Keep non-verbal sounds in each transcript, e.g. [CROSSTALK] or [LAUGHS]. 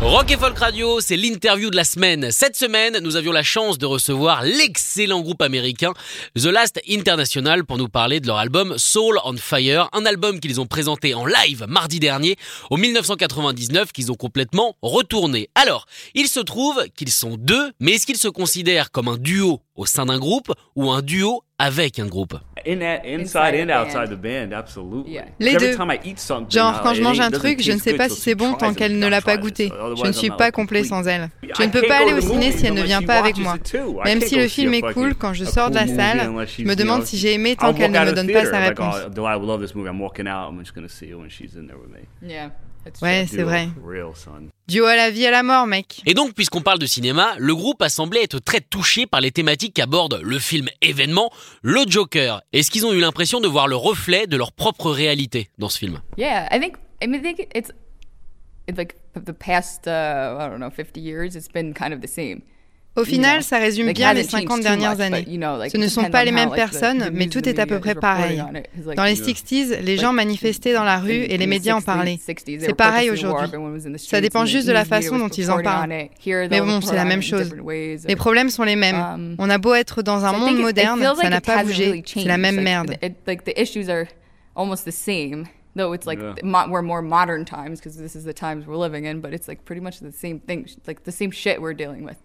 Rock et Folk Radio, c'est l'interview de la semaine. Cette semaine, nous avions la chance de recevoir l'excellent groupe américain The Last International pour nous parler de leur album Soul on Fire, un album qu'ils ont présenté en live mardi dernier au 1999 qu'ils ont complètement retourné. Alors, il se trouve qu'ils sont deux, mais est-ce qu'ils se considèrent comme un duo au sein d'un groupe ou un duo avec un groupe? In that, inside, and outside the band, absolutely. Yeah. Les Every deux. time I eat something, Genre, quand je mange un truc, doesn't je ne taste sais good pas si c'est bon tant qu'elle ne l'a pas goûté. Je ne I'm suis pas complet sans elle. Je ne peux pas aller au ciné si elle ne vient pas avec moi. Même si le film est cool, quand je sors de la salle, je me demande si j'ai aimé tant qu'elle ne me donne pas sa réponse. oh, do I love this movie? I'm walking out. I'm just gonna see it when she's in there with me. Yeah. Ouais, c'est vrai. For real, son. Duo à la vie à la mort, mec. Et donc, puisqu'on parle de cinéma, le groupe a semblé être très touché par les thématiques qu'aborde le film événement, le Joker. Est-ce qu'ils ont eu l'impression de voir le reflet de leur propre réalité dans ce film? Yeah, I think. I mean, I think it's, it's like the past. Uh, I don't know, 50 years. It's been kind of the same. Au final, ça résume bien les hasn't changed 50 too dernières années. Ce ne sont pas les mêmes personnes, mais tout est à peu près pareil. Dans les you know, 60s, les gens manifestaient dans la rue et les the médias en 60s, parlaient. 60s, they C'est pareil aujourd'hui. Ça dépend juste de la façon dont ils en parlent. Mais bon, c'est la même chose. Les problèmes sont les mêmes. Um, On a beau être dans un monde moderne, ça like n'a pas bougé. C'est la même merde. it- like the issues are almost the same, though it's like Yeah. mo- we're more modern times because this is the times we're living in. But it's like pretty much the same thing, like the same shit we're dealing with.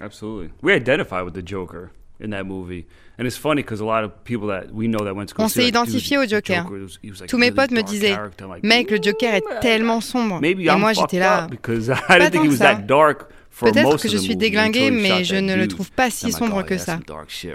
Absolutely. We identify with the Joker in that movie. And it's funny because a lot of people that we know that went to On see s'est identifié au the Joker. was- he was, like, Tous mes potes me disaient, like, mec, le Joker est "Ooh, tellement sombre. Maybe Et I'm moi, j'étais là. because [LAUGHS] I didn't think he was that dark Peut-être que je suis déglingué, mais je ne le trouve pas si sombre que ça.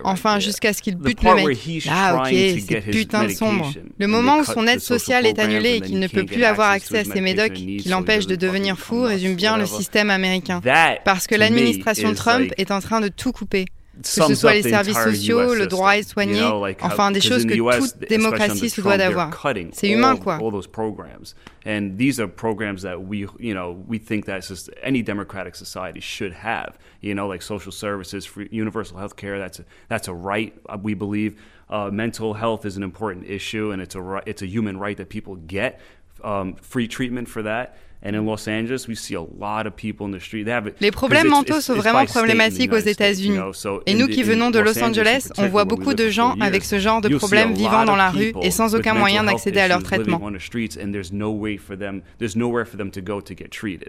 Enfin, jusqu'à ce qu'il bute le mec. Ah, ok, c'est putain de sombre. Le moment où son aide social sociale est annulée et qu'il ne peut plus avoir accès à ses médocs qui l'empêchent de devenir fou résume bien le système américain. Parce que l'administration is Trump est en train de tout couper. Que ce soit les services sociaux, le droit à être soigné, you know, like how- enfin des choses que toute démocratie se doit d'avoir. C'est humain, all- quoi. All those programs, and these are programs that we, you know, we think that just any democratic society should have. You know, like social services, free, universal health care. That's a, that's a right. uh, We believe uh, mental health is an important issue, and it's a it's a human right that people get um, free treatment for that. And in Los Angeles, we see a lot of people in the street. They have it- Les problèmes mentaux it's- sont it's vraiment problématiques aux États-Unis. know, so Et nous qui venons de Los Angeles, on voit beaucoup de gens avec ce genre de problèmes lot vivant dans of la rue people et sans aucun moyen d'accéder à leur traitement.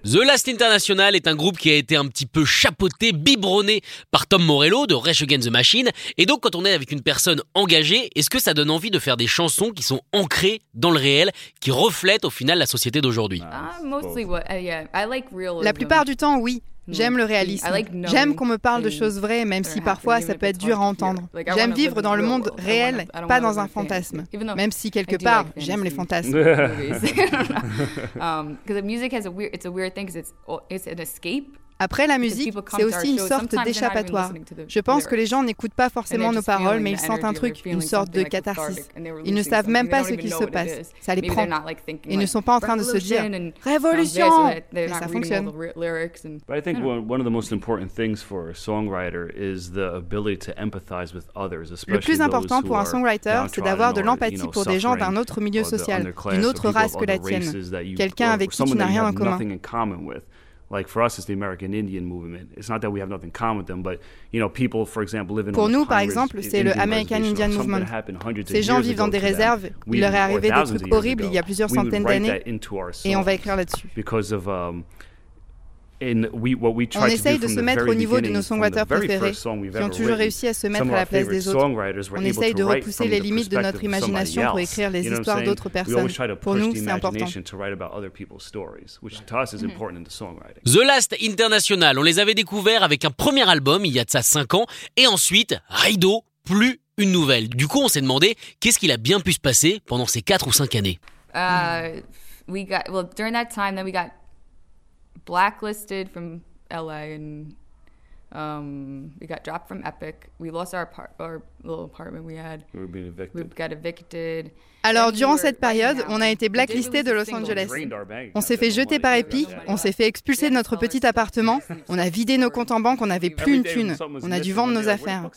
the Last International est un groupe qui a été un petit peu chapeauté, biberonné par Tom Morello de Rage Against the Machine. Et donc, quand on est avec une personne engagée, est-ce que ça donne envie de faire des chansons qui sont ancrées dans le réel, qui reflètent au final la société d'aujourd'hui? Uh, mostly what, uh, yeah, I like realism. La plupart du temps, oui. J'aime le réalisme. Like knowing J'aime qu'on me parle de choses vraies, même si parfois ça peut être it's dur à entendre. J'aime vivre dans the le monde réel, pas dans un fantasme. Même si quelque part, j'aime les fantasmes. [LAUGHS] [LAUGHS] [LAUGHS] Après, la musique, c'est aussi une sorte d'échappatoire. Je pense que les gens n'écoutent pas forcément nos paroles, mais ils sentent un truc, une sorte de catharsis. Ils ne savent même pas ce qui se passe. Ça les prend. Ils ne sont pas en train de se dire Révolution ça fonctionne. the ry- lyrics and But I think one, one of the most important things for a songwriter is the ability to empathize with others, especially Le plus important pour un songwriter, c'est d'avoir de l'empathie pour des gens d'un autre milieu social, d'une autre race que la tienne, quelqu'un avec qui tu n'as rien en commun. Nothing in common with. Like for us, it's the American Indian movement. It's not that we have nothing in common with them, but you know, people, for example, living Pour nous, par exemple, c'est le American Indian Movement. Ces gens vivent dans des réserves, il leur est arrivé des trucs horribles il y a plusieurs centaines d'années, et on va écrire là-dessus. because of um, in we what we On essaye de se mettre au niveau de nos songwriters préférés, qui ont toujours réussi à se mettre à la place des autres. On essaye to de repousser les limites de notre imagination pour écrire les histoires d'autres We personnes. always try to Pour nous, the c'est important. imagination to write about other people's stories, which to us is important in the songwriting. The Last International, on les avait découverts avec un premier album il y a de ça 5 ans, et ensuite Rideau, plus une nouvelle. Du coup, on s'est demandé qu'est-ce qu'il a bien pu se passer pendant ces 4 ou 5 années. Uh, we got well during that time. Then we got blacklisted from LA, and um, we got dropped from Epic. We lost our apart- our little apartment we had. We were being We evicted. got evicted. Alors, durant cette période, on a été blacklisté de Los. Angeles. On s'est fait jeter par. Epic, on s'est fait expulser de notre petit appartement, on a vidé nos comptes en banque, on n'avait plus une thune, on a dû vendre nos affaires.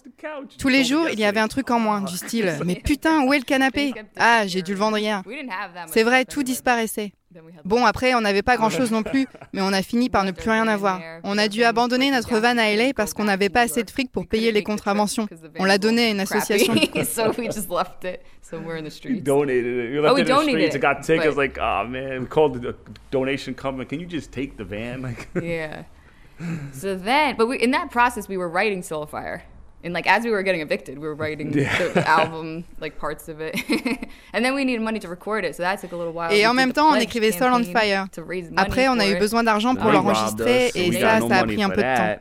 Tous les jours, il y avait un truc en moins, du style Mais putain, où est le canapé? Ah, j'ai dû le vendre hier. We didn't have that much C'est vrai, tout disparaissait. Bon, après, on n'avait pas grand-chose non plus, [LAUGHS] mais on a fini par ne plus rien avoir. On a dû abandonner notre van à LA parce qu'on n'avait pas assez de fric pour payer les contraventions. On l'a donné à une association. [LAUGHS] so we just left it somewhere in the We streets. donated it. We Oh, left we it in the streets. it, It got taken. It's but- like, oh man, we called the donation company. Can you just take the van? [LAUGHS] Like, yeah. So then, but we, in that process, we were writing Soulfire. And like as we were getting evicted, we were writing the [LAUGHS] album, like parts of it. [LAUGHS] and then we needed money to record it, so that took a little while. Et We en même temps, on écrivait Soul on Fire. Après, on a eu besoin d'argent pour robbed l'enregistrer so et ça, no ça a pris un peu de temps.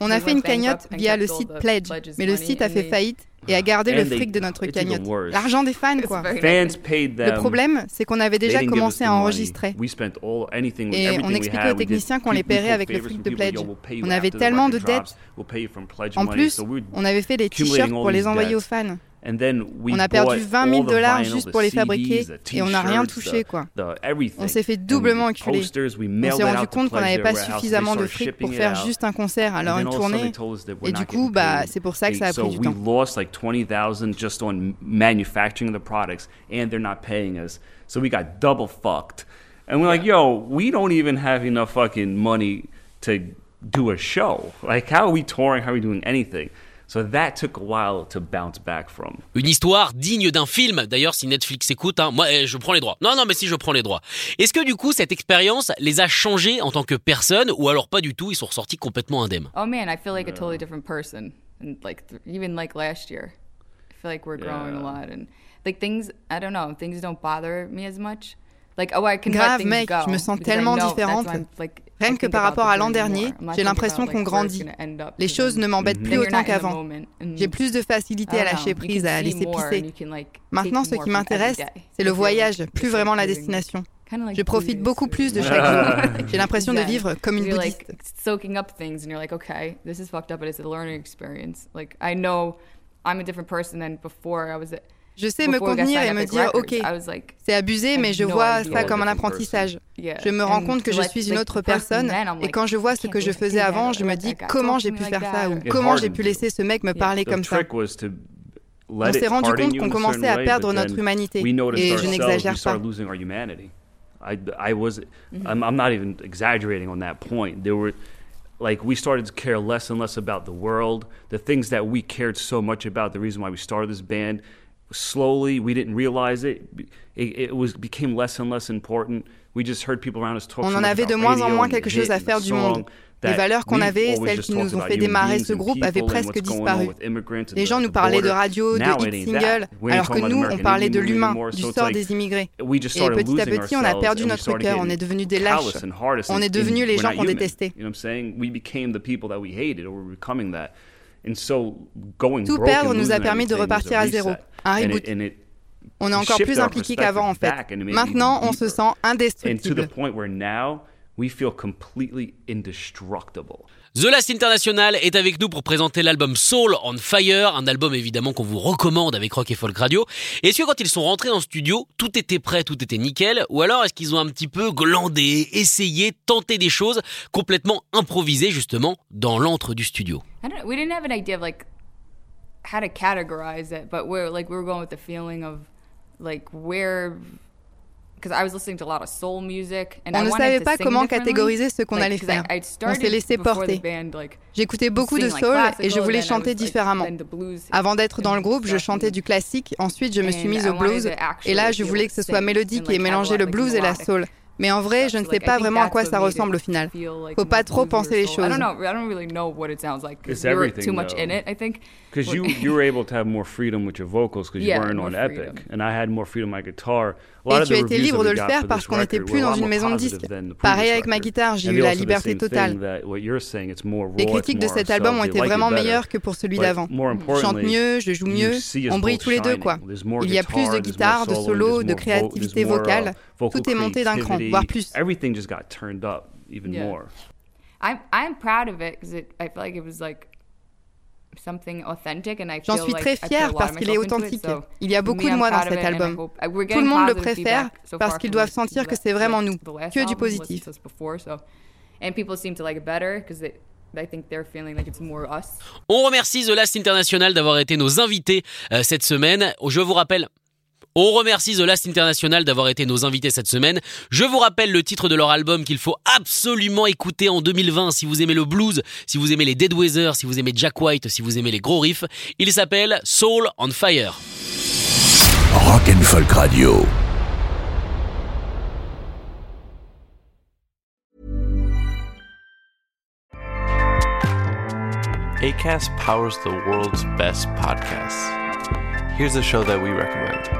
On a fait une cagnotte via le site Pledge, mais le site a fait faillite et a gardé le fric de notre cagnotte. L'argent des fans, quoi. very Fans paid them. Le problème, c'est qu'on avait déjà commencé the à enregistrer. We spent all, anything, Et on expliquait aux techniciens qu'on les paierait avec le fric de Pledge. On avait tellement de dettes. En plus, on avait fait des t-shirts pour les envoyer aux fans. And then we On a perdu bought 20 000 all the dollars juste pour les fabriquer et on n'a rien touché, quoi. On s'est fait doublement enculer. On s'est rendu compte qu'on n'avait pas suffisamment de fric pour faire juste un concert, alors une tournée. Et du coup, bah, c'est pour ça que ça a pris du temps. lost like 20,000 just on manufacturing the products and they're not paying us. So we got double fucked. And we're like, yo, we don't even have enough fucking money to do a show. Like, how are we touring? How are we doing anything? So that took a while to bounce back from. Une histoire digne d'un film. D'ailleurs, si Netflix écoute, hein, moi, eh, je prends les droits. Non, non, mais si je prends les droits. Est-ce que du coup, cette expérience les a changés en tant que personne, ou alors pas du tout, ils sont ressortis complètement indemnes? Oh man, I feel like a totally different person. And like th- even like last year, I feel like we're growing a Yeah. lot and like things. I don't know, things don't bother me as much. Like oh, I can let Grave, mec, go je me sens tellement différente. Rien que par rapport à l'an dernier, j'ai l'impression qu'on grandit. Les choses ne m'embêtent plus autant qu'avant. and J'ai plus de facilité à lâcher prise, à laisser pisser. Maintenant, ce qui m'intéresse, c'est le voyage, plus vraiment la destination. Je profite beaucoup plus de chaque jour. J'ai l'impression de [LAUGHS] vivre comme une you're bouddhiste. Je sais me contenir et me dire, ok, I was like c'est abusé, I mais je vois ça comme un apprentissage. Je me rends And compte que je suis une autre personne, et quand je vois I ce que je faisais avant, je me let dis comment talk j'ai to pu me faire like ça that, ou comment j'ai pu laisser ce mec me parler The comme ça? On s'est rendu compte qu'on commençait à perdre notre humanité. Et je n'exagère pas. started losing our humanity. I, I was, I'm, I'm not even exaggerating on that point. There were, like, we started to care less and less about the world, the things that we cared so much about. The reason why we started this band, slowly, we didn't realize it. It, it was became less and less important. We just heard people around us talk On en avait de about moins en moins quelque chose à faire du monde. Les valeurs qu'on avait, celles qui nous ont about fait démarrer ce groupe avaient presque disparu. Les gens nous parlaient de radio, de hit single, alors que nous, on parlait de l'humain, du sort des immigrés. Et petit à petit, on a perdu notre cœur, on est devenus des lâches. On est devenus les gens qu'on détestait. Tout perdre nous a permis de repartir à zéro. Un reboot. On est encore plus our impliqués qu'avant en fait. Maintenant, on se sent indestructible. The Last International est avec nous pour présenter l'album Soul on Fire, un album évidemment qu'on vous recommande avec Rock et Folk Radio. Est-ce que quand ils sont rentrés en studio, tout était prêt, tout était nickel, ou alors est-ce qu'ils ont un petit peu glandé, essayé, tenté des choses complètement improvisées justement dans l'antre du studio? We didn't have an idea of like how to categorize it, but we're like we were going with the feeling of like On I ne savait to pas comment catégoriser ce qu'on Like, allait faire. On started s'est laissé before porter. the band, like, J'écoutais beaucoup de like, soul et je voulais chanter différemment. then the blues Avant d'être dans le groupe, je chantais du classique. Ensuite, je me suis mise I au wanted blues. Et là, je voulais que ce soit mélodique et like, mélanger le blues et la soul. Mais en vrai, je ne sais pas vraiment à quoi ça ressemble au final. Faut pas trop penser les choses. It's everything, too much in it, I think. Because you you were able to have more freedom with your vocals because you [LAUGHS] weren't on Epic, and I had more freedom on my guitar. Et tu as été libre de le faire parce qu'on n'était plus dans une maison de disques. Pareil avec ma guitare, j'ai eu la liberté totale. Les critiques de cet album ont été vraiment meilleures que pour celui d'avant. Je chante mieux, je joue mieux, on brille tous les deux quoi. Il y a plus de guitare, de solo, de créativité vocale. Tout est monté d'un cran, voire plus. I'm I'm proud of it because I feel like it was like J'en suis très fière parce qu'il est authentique. Il y a beaucoup de moi dans cet album. Tout le monde le préfère parce qu'ils doivent sentir que c'est vraiment nous, que du positif. On remercie The Last International d'avoir été nos invités euh, cette semaine. Je vous rappelle on remercie The Last International d'avoir été nos invités cette semaine. Je vous rappelle le titre de leur album qu'il faut absolument écouter en 2020 si vous aimez le blues, si vous aimez les Dead Weather, si vous aimez Jack White, si vous aimez les gros riffs. Il s'appelle Soul on Fire. Rock and Folk Radio. ACAST powers the world's best podcasts. Here's a show that we recommend.